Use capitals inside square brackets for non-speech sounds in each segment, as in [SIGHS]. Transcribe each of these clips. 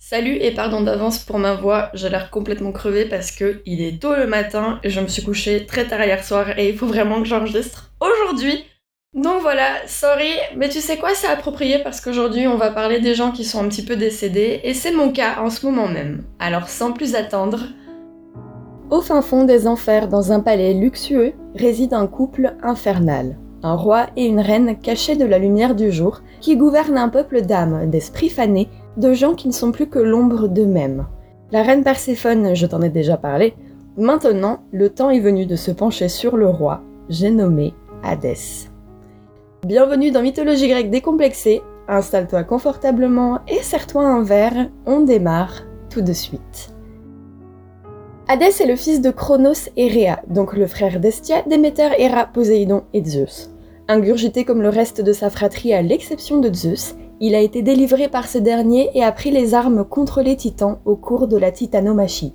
Salut et pardon d'avance pour ma voix, j'ai l'air complètement crevée parce que il est tôt le matin et je me suis couchée très tard hier soir et il faut vraiment que j'enregistre aujourd'hui. Donc voilà, sorry, mais tu sais quoi, c'est approprié parce qu'aujourd'hui on va parler des gens qui sont un petit peu décédés et c'est mon cas en ce moment même. Alors sans plus attendre, au fin fond des enfers, dans un palais luxueux, réside un couple infernal. Un roi et une reine cachés de la lumière du jour, qui gouvernent un peuple d'âmes, d'esprits fanés, de gens qui ne sont plus que l'ombre d'eux-mêmes. La reine Perséphone, je t'en ai déjà parlé. Maintenant, le temps est venu de se pencher sur le roi, j'ai nommé Hadès. Bienvenue dans Mythologie grecque décomplexée. Installe-toi confortablement et serre-toi un verre. On démarre tout de suite. Hadès est le fils de Cronos et Rhea, donc le frère d'Estia, Déméter, Héra, Poséidon et Zeus. Ingurgité comme le reste de sa fratrie à l'exception de Zeus, il a été délivré par ce dernier et a pris les armes contre les titans au cours de la titanomachie.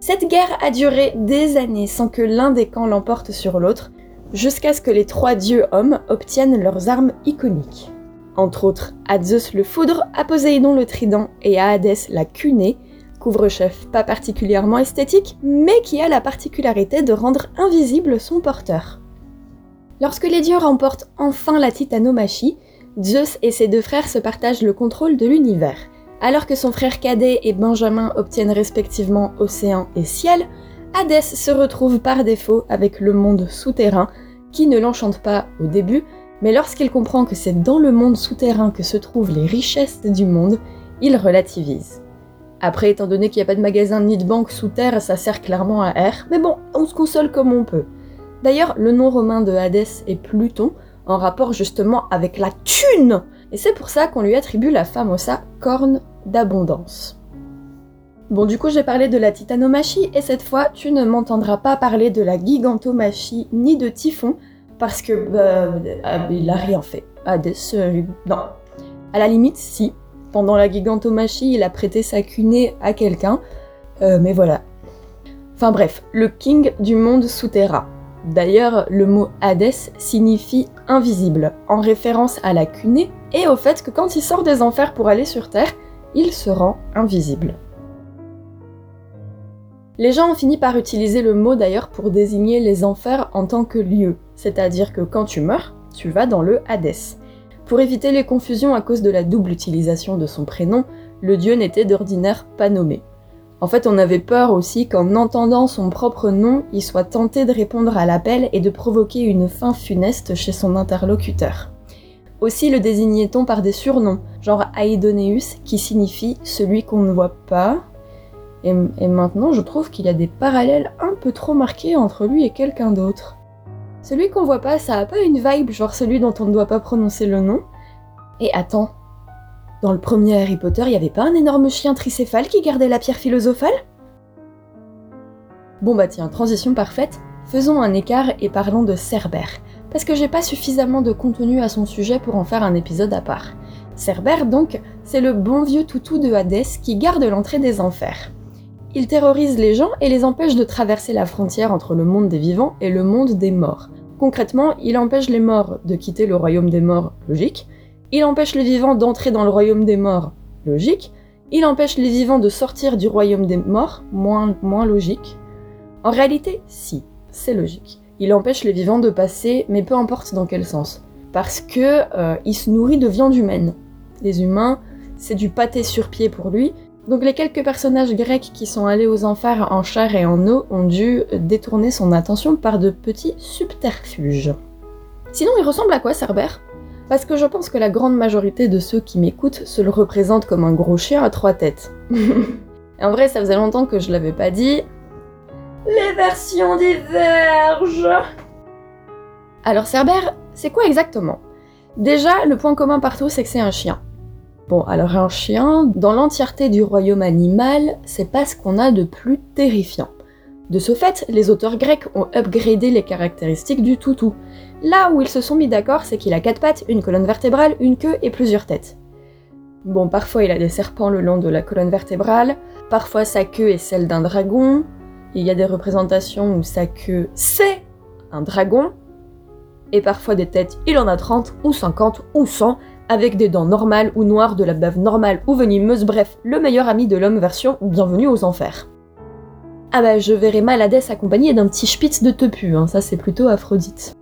Cette guerre a duré des années sans que l'un des camps l'emporte sur l'autre, jusqu'à ce que les trois dieux hommes obtiennent leurs armes iconiques. Entre autres, à Zeus le foudre, à Poséidon le trident et à Hadès la cunée, couvre-chef pas particulièrement esthétique, mais qui a la particularité de rendre invisible son porteur. Lorsque les dieux remportent enfin la titanomachie, Zeus et ses deux frères se partagent le contrôle de l'univers. Alors que son frère cadet et Benjamin obtiennent respectivement océan et ciel, Hadès se retrouve par défaut avec le monde souterrain, qui ne l'enchante pas au début, mais lorsqu'il comprend que c'est dans le monde souterrain que se trouvent les richesses du monde, il relativise. Après, étant donné qu'il n'y a pas de magasin ni de banque sous terre, ça sert clairement à R, mais bon, on se console comme on peut. D'ailleurs, le nom romain de Hadès est Pluton, en rapport justement avec la thune Et c'est pour ça qu'on lui attribue la famosa corne d'abondance. Bon, du coup, j'ai parlé de la titanomachie, et cette fois, tu ne m'entendras pas parler de la gigantomachie ni de Typhon, parce que, bah, il a rien fait. Hadès, euh, non. À la limite, si, pendant la gigantomachie, il a prêté sa cunée à quelqu'un, euh, mais voilà. Enfin bref, le king du monde souterrain. D'ailleurs, le mot Hadès signifie invisible, en référence à la cunée et au fait que quand il sort des enfers pour aller sur Terre, il se rend invisible. Les gens ont fini par utiliser le mot d'ailleurs pour désigner les enfers en tant que lieu, c'est-à-dire que quand tu meurs, tu vas dans le Hadès. Pour éviter les confusions à cause de la double utilisation de son prénom, le dieu n'était d'ordinaire pas nommé. En fait, on avait peur aussi qu'en entendant son propre nom, il soit tenté de répondre à l'appel et de provoquer une fin funeste chez son interlocuteur. Aussi le désignait-on par des surnoms, genre Aidoneus, qui signifie celui qu'on ne voit pas. Et, et maintenant, je trouve qu'il y a des parallèles un peu trop marqués entre lui et quelqu'un d'autre. Celui qu'on voit pas, ça a pas une vibe genre celui dont on ne doit pas prononcer le nom. Et attends, dans le premier Harry Potter, il y avait pas un énorme chien tricéphale qui gardait la pierre philosophale? Bon bah tiens, transition parfaite, faisons un écart et parlons de Cerbère, parce que j'ai pas suffisamment de contenu à son sujet pour en faire un épisode à part. Cerbère donc, c'est le bon vieux toutou de Hadès qui garde l'entrée des enfers. Il terrorise les gens et les empêche de traverser la frontière entre le monde des vivants et le monde des morts. Concrètement, il empêche les morts de quitter le royaume des morts, logique. Il empêche les vivants d'entrer dans le royaume des morts, logique. Il empêche les vivants de sortir du royaume des morts, moins, moins logique. En réalité, si, c'est logique. Il empêche les vivants de passer, mais peu importe dans quel sens. Parce que euh, il se nourrit de viande humaine. Les humains, c'est du pâté sur pied pour lui, donc les quelques personnages grecs qui sont allés aux enfers en chair et en eau ont dû détourner son attention par de petits subterfuges. Sinon, il ressemble à quoi Cerbère? Parce que je pense que la grande majorité de ceux qui m'écoutent se le représentent comme un gros chien à trois têtes. [LAUGHS] en vrai, ça faisait longtemps que je l'avais pas dit. Les versions divergent Alors Cerbère, c'est quoi exactement? Déjà, le point commun partout, c'est que c'est un chien. Bon, alors un chien, dans l'entièreté du royaume animal, c'est pas ce qu'on a de plus terrifiant. De ce fait, les auteurs grecs ont upgradé les caractéristiques du toutou. Là où ils se sont mis d'accord, c'est qu'il a quatre pattes, une colonne vertébrale, une queue et plusieurs têtes. Bon, parfois il a des serpents le long de la colonne vertébrale, parfois sa queue est celle d'un dragon, il y a des représentations où sa queue c'est un dragon, et parfois des têtes il en a 30 ou 50 ou 100, avec des dents normales ou noires, de la bave normale ou venimeuse, bref, le meilleur ami de l'homme version bienvenue aux enfers. Ah bah je verrai mal Hadès accompagné d'un petit spitz de tepu, hein, ça c'est plutôt Aphrodite.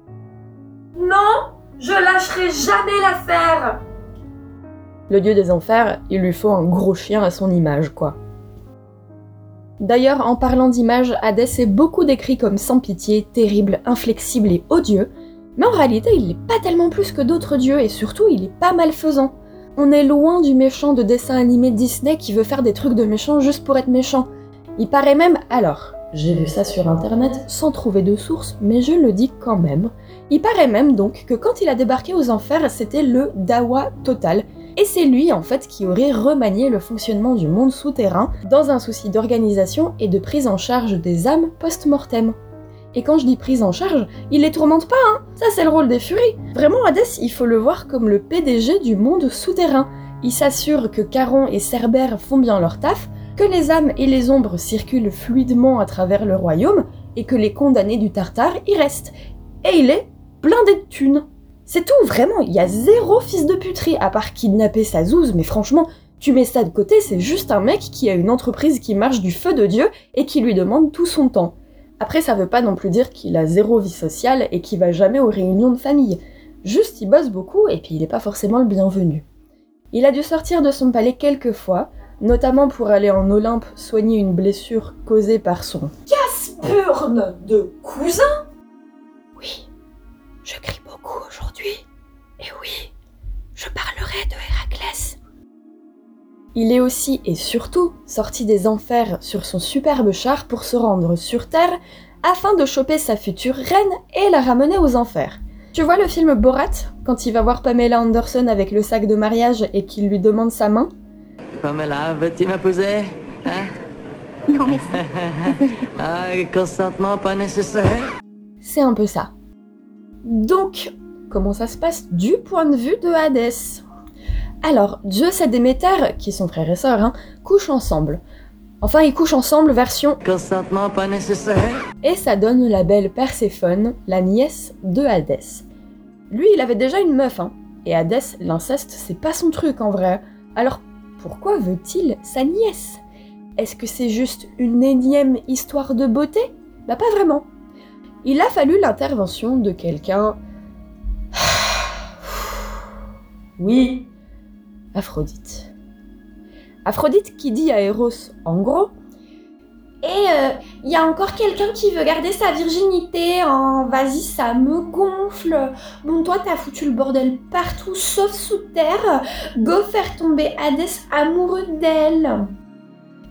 Non, je lâcherai jamais l'affaire Le dieu des enfers, il lui faut un gros chien à son image, quoi. D'ailleurs, en parlant d'image, Hadès est beaucoup décrit comme sans pitié, terrible, inflexible et odieux, mais en réalité, il n'est pas tellement plus que d'autres dieux, et surtout, il est pas malfaisant. On est loin du méchant de dessin animé Disney qui veut faire des trucs de méchant juste pour être méchant. Il paraît même, alors, j'ai vu ça sur internet sans trouver de source, mais je le dis quand même. Il paraît même donc que quand il a débarqué aux enfers, c'était le Dawa total, et c'est lui en fait qui aurait remanié le fonctionnement du monde souterrain dans un souci d'organisation et de prise en charge des âmes post-mortem. Et quand je dis prise en charge, il les tourmente pas, hein Ça c'est le rôle des furies Vraiment, Hadès, il faut le voir comme le PDG du monde souterrain. Il s'assure que Caron et Cerbère font bien leur taf, que les âmes et les ombres circulent fluidement à travers le royaume, et que les condamnés du Tartare y restent. Et il est blindé de thunes. C'est tout, vraiment, il y a zéro fils de puterie, à part kidnapper sa zouze, mais franchement, tu mets ça de côté, c'est juste un mec qui a une entreprise qui marche du feu de Dieu et qui lui demande tout son temps. Après, ça veut pas non plus dire qu'il a zéro vie sociale et qu'il va jamais aux réunions de famille. Juste, il bosse beaucoup et puis il est pas forcément le bienvenu. Il a dû sortir de son palais quelques fois, notamment pour aller en Olympe soigner une blessure causée par son Caspurne de cousin? Oui, je crie beaucoup aujourd'hui. Et oui, je parlerai de Héraclès. Il est aussi et surtout sorti des enfers sur son superbe char pour se rendre sur Terre afin de choper sa future reine et la ramener aux enfers. Tu vois le film Borat quand il va voir Pamela Anderson avec le sac de mariage et qu'il lui demande sa main? Pamela, veux-tu m'épouser Hein? [LAUGHS] Non, merci. [LAUGHS] Ah, consentement pas nécessaire C'est un peu ça. Donc, comment ça se passe du point de vue de Hadès? Alors, Zeus et Déméter, qui sont frères et sœurs, hein, couchent ensemble. Enfin, ils couchent ensemble version Consentement pas nécessaire et ça donne la belle Perséphone, la nièce de Hadès. Lui, il avait déjà une meuf, hein, et Hadès, l'inceste, c'est pas son truc en vrai. Alors, pourquoi veut-il sa nièce? Est-ce que c'est juste une énième histoire de beauté? Bah pas vraiment. Il a fallu l'intervention de quelqu'un... [SIGHS] Oui, Aphrodite. Aphrodite qui dit à Eros, en gros, Et il euh, y a encore quelqu'un qui veut garder sa virginité en vas-y, ça me gonfle. Bon, toi, t'as foutu le bordel partout sauf sous terre. Go faire tomber Hadès amoureux d'elle.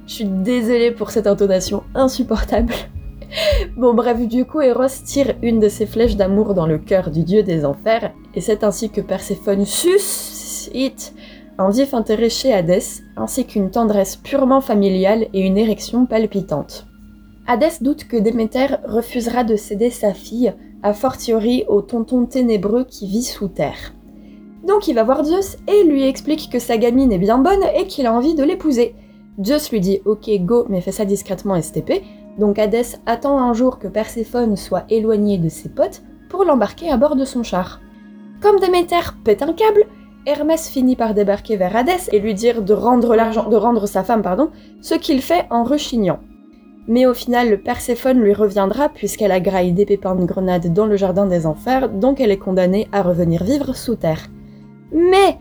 Je suis désolée pour cette intonation insupportable. [LAUGHS] Bon bref, du coup, Eros tire une de ses flèches d'amour dans le cœur du dieu des enfers, et c'est ainsi que Perséphone suscite un vif intérêt chez Hadès, ainsi qu'une tendresse purement familiale et une érection palpitante. Hadès doute que Déméter refusera de céder sa fille, a fortiori au tonton ténébreux qui vit sous terre. Donc il va voir Zeus et lui explique que sa gamine est bien bonne et qu'il a envie de l'épouser. Zeus lui dit ok go mais fais ça discrètement STP, donc Hadès attend un jour que Perséphone soit éloignée de ses potes pour l'embarquer à bord de son char. Comme Déméter pète un câble, Hermès finit par débarquer vers Hadès et lui dire de rendre l'argent, de rendre sa femme, pardon, ce qu'il fait en rechignant. Mais au final, Perséphone lui reviendra puisqu'elle a graillé des pépins de grenade dans le jardin des enfers, donc elle est condamnée à revenir vivre sous terre. Mais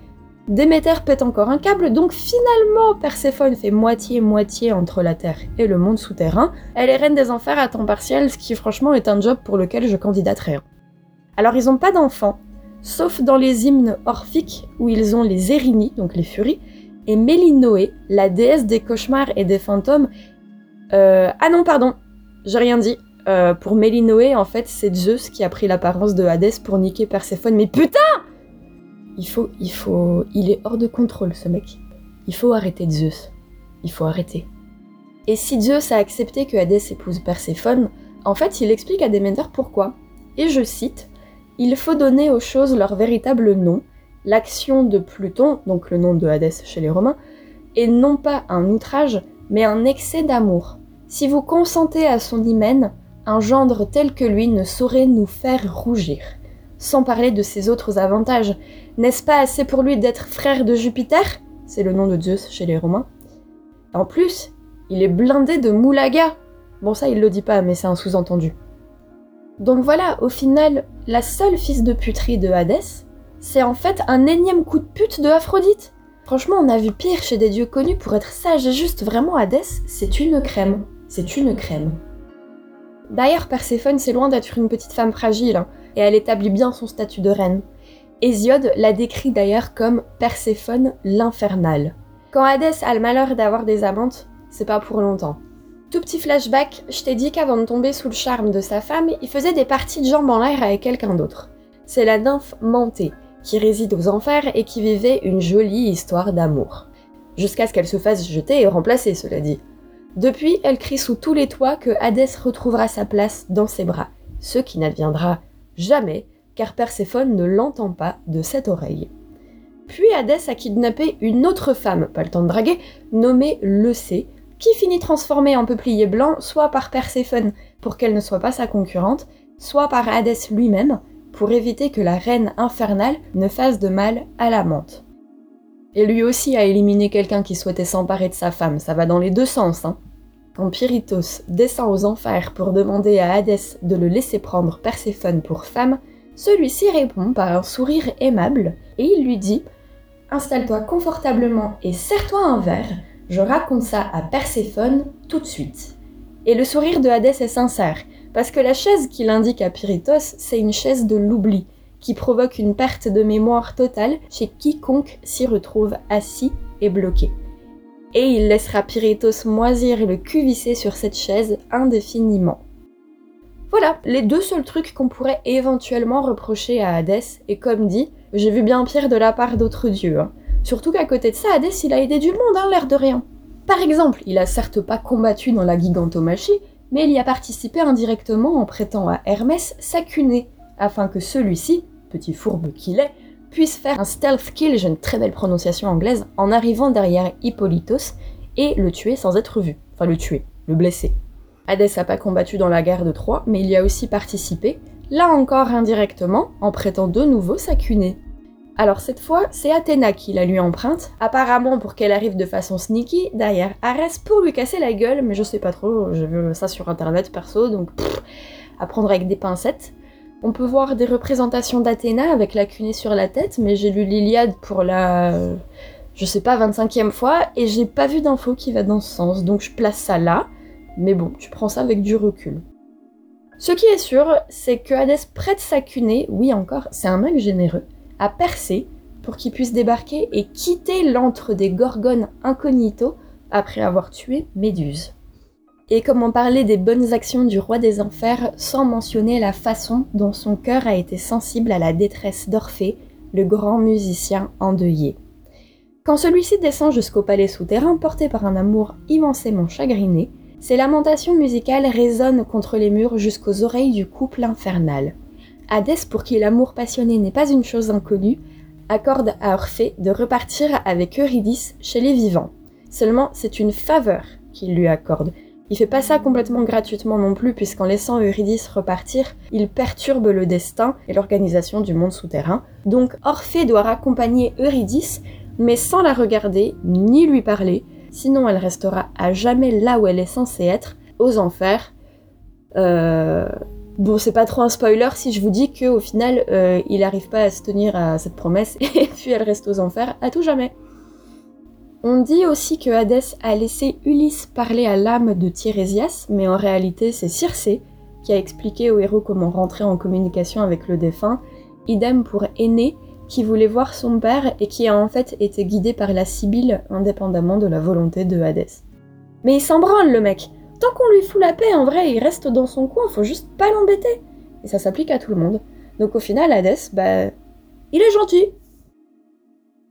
Déméter pète encore un câble, donc finalement Perséphone fait moitié-moitié entre la Terre et le monde souterrain. Elle est reine des enfers à temps partiel, ce qui franchement est un job pour lequel je candidaterai. Alors ils ont pas d'enfants, sauf dans les hymnes orphiques où ils ont les Érinies, donc les furies, et Mélinoé, la déesse des cauchemars et des fantômes. Euh, ah non, pardon, j'ai rien dit. Euh, pour Mélinoé, en fait, c'est Zeus qui a pris l'apparence de Hadès pour niquer Perséphone. Mais putain Il faut, il faut, il est hors de contrôle, ce mec. Il faut arrêter Zeus. Il faut arrêter. Et si Zeus a accepté que Hadès épouse Perséphone, en fait, il explique à Déméter pourquoi. Et je cite il faut donner aux choses leur véritable nom, l'action de Pluton, donc le nom de Hadès chez les Romains, est non pas un outrage, mais un excès d'amour. Si vous consentez à son hymen, un gendre tel que lui ne saurait nous faire rougir. sans parler de ses autres avantages. N'est-ce pas assez pour lui d'être frère de Jupiter? C'est le nom de Zeus chez les Romains. En plus, il est blindé de moulaga. Bon ça il le dit pas, mais c'est un sous-entendu. Donc voilà, au final, la seule fils de puterie de Hadès, c'est en fait un énième coup de pute de Aphrodite. Franchement, on a vu pire chez des dieux connus pour être sage et juste. Vraiment, Hadès, c'est une crème. C'est une crème. D'ailleurs, Perséphone, c'est loin d'être une petite femme fragile, hein, et elle établit bien son statut de reine. Hésiode la décrit d'ailleurs comme Perséphone l'infernale. Quand Hadès a le malheur d'avoir des amantes, c'est pas pour longtemps. Tout petit flashback, je t'ai dit qu'avant de tomber sous le charme de sa femme, il faisait des parties de jambes en l'air avec quelqu'un d'autre. C'est la nymphe Mantée, qui réside aux enfers et qui vivait une jolie histoire d'amour. Jusqu'à ce qu'elle se fasse jeter et remplacer, cela dit. Depuis, elle crie sous tous les toits que Hadès retrouvera sa place dans ses bras, ce qui n'adviendra jamais, car Perséphone ne l'entend pas de cette oreille. Puis Hadès a kidnappé une autre femme, pas le temps de draguer, nommée Leucée, qui finit transformée en peuplier blanc soit par Perséphone pour qu'elle ne soit pas sa concurrente, soit par Hadès lui-même pour éviter que la reine infernale ne fasse de mal à la menthe. Et lui aussi a éliminé quelqu'un qui souhaitait s'emparer de sa femme, ça va dans les deux sens. Hein. Quand Pyritos descend aux enfers pour demander à Hadès de le laisser prendre Perséphone pour femme, celui-ci répond par un sourire aimable et il lui dit Installe-toi confortablement et serre-toi un verre, je raconte ça à Perséphone tout de suite. Et le sourire de Hadès est sincère, parce que la chaise qu'il indique à Pyritos, c'est une chaise de l'oubli, qui provoque une perte de mémoire totale chez quiconque s'y retrouve assis et bloqué. Et il laissera Pyritos moisir le cul vissé sur cette chaise indéfiniment. Voilà, les deux seuls trucs qu'on pourrait éventuellement reprocher à Hadès, et comme dit, j'ai vu bien pire de la part d'autres dieux. Hein. Surtout qu'à côté de ça, Hadès, il a aidé du monde, hein, l'air de rien. Par exemple, il a certes pas combattu dans la gigantomachie, mais il y a participé indirectement en prêtant à Hermès sa cunée, afin que celui-ci, petit fourbe qu'il est, puisse faire un stealth kill, j'ai une très belle prononciation anglaise, en arrivant derrière Hippolytos et le tuer sans être vu. Enfin, le tuer, le blesser. Hadès n'a pas combattu dans la guerre de Troie, mais il y a aussi participé, là encore indirectement, en prêtant de nouveau sa cunée. Alors cette fois, c'est Athéna qui la lui emprunte, apparemment pour qu'elle arrive de façon sneaky derrière Arès pour lui casser la gueule, mais je sais pas trop, j'ai vu ça sur internet perso, donc à prendre avec des pincettes. On peut voir des représentations d'Athéna avec la cunée sur la tête, mais j'ai lu l'Iliade pour la, je sais pas, 25e fois, et j'ai pas vu d'info qui va dans ce sens, donc je place ça là, mais bon, tu prends ça avec du recul. Ce qui est sûr, c'est que Hadès prête sa cunée, oui encore, c'est un mec généreux, percer pour qu'il puisse débarquer et quitter l'antre des Gorgones incognito après avoir tué Méduse. Et comment parler des bonnes actions du roi des enfers sans mentionner la façon dont son cœur a été sensible à la détresse d'Orphée, le grand musicien endeuillé. Quand celui-ci descend jusqu'au palais souterrain porté par un amour immensément chagriné, ses lamentations musicales résonnent contre les murs jusqu'aux oreilles du couple infernal. Hadès, pour qui l'amour passionné n'est pas une chose inconnue, accorde à Orphée de repartir avec Eurydice chez les vivants. Seulement, c'est une faveur qu'il lui accorde. Il fait pas ça complètement gratuitement non plus, puisqu'en laissant Eurydice repartir, il perturbe le destin et l'organisation du monde souterrain. Donc Orphée doit raccompagner Eurydice, mais sans la regarder ni lui parler, sinon elle restera à jamais là où elle est censée être, aux enfers. Euh, Bon, c'est pas trop un spoiler si je vous dis qu'au final, euh, il n'arrive pas à se tenir à cette promesse [LAUGHS] et puis elle reste aux enfers à tout jamais. On dit aussi que Hadès a laissé Ulysse parler à l'âme de Tirésias, mais en réalité c'est Circé qui a expliqué au héros comment rentrer en communication avec le défunt, idem pour Aîné qui voulait voir son père et qui a en fait été guidé par la Sibylle indépendamment de la volonté de Hadès. Mais il s'en branle le mec Tant qu'on lui fout la paix, en vrai, il reste dans son coin, faut juste pas l'embêter. Et ça s'applique à tout le monde. Donc au final, Hadès, bah, il est gentil.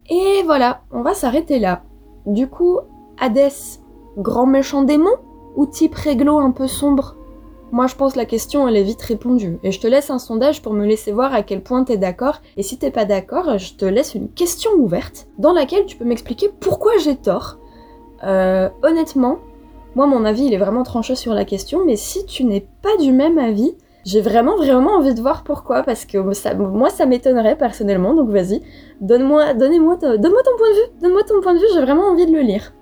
Et voilà, on va s'arrêter là. Du coup, Hadès, grand méchant démon ou type réglo un peu sombre? Moi je pense la question elle est vite répondue. Et je te laisse un sondage pour me laisser voir à quel point t'es d'accord. Et si t'es pas d'accord, je te laisse une question ouverte dans laquelle tu peux m'expliquer pourquoi j'ai tort. Euh, honnêtement, moi, mon avis, il est vraiment tranché sur la question, mais si tu n'es pas du même avis, J'ai vraiment vraiment envie de voir pourquoi, parce que moi ça m'étonnerait personnellement, donc vas-y, donne-moi, donnez-moi, donne-moi ton point de vue, donne-moi ton point de vue, j'ai vraiment envie de le lire.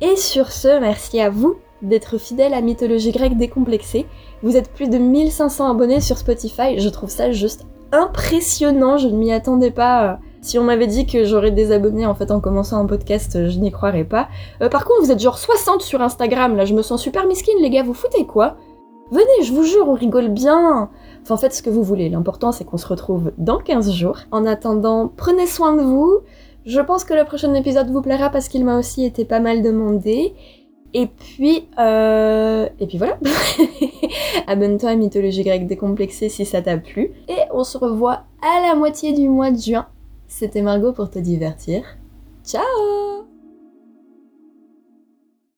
Et sur ce, merci à vous d'être fidèle à Mythologie grecque décomplexée. Vous êtes plus de 1500 abonnés sur Spotify, je trouve ça juste impressionnant, je ne m'y attendais pas. Si on m'avait dit que j'aurais des abonnés en fait en commençant un podcast, je n'y croirais pas. Euh, par contre, vous êtes genre 60 sur Instagram, là je me sens super misquine les gars, vous foutez quoi? Venez, je vous jure, on rigole bien. Enfin, faites ce que vous voulez. L'important, c'est qu'on se retrouve dans 15 jours. En attendant, prenez soin de vous. Je pense que le prochain épisode vous plaira parce qu'il m'a aussi été pas mal demandé. Et puis, euh... et puis voilà. [LAUGHS] Abonne-toi à Mythologie grecque décomplexée si ça t'a plu. Et on se revoit à la moitié du mois de juin. C'était Margot pour te divertir. Ciao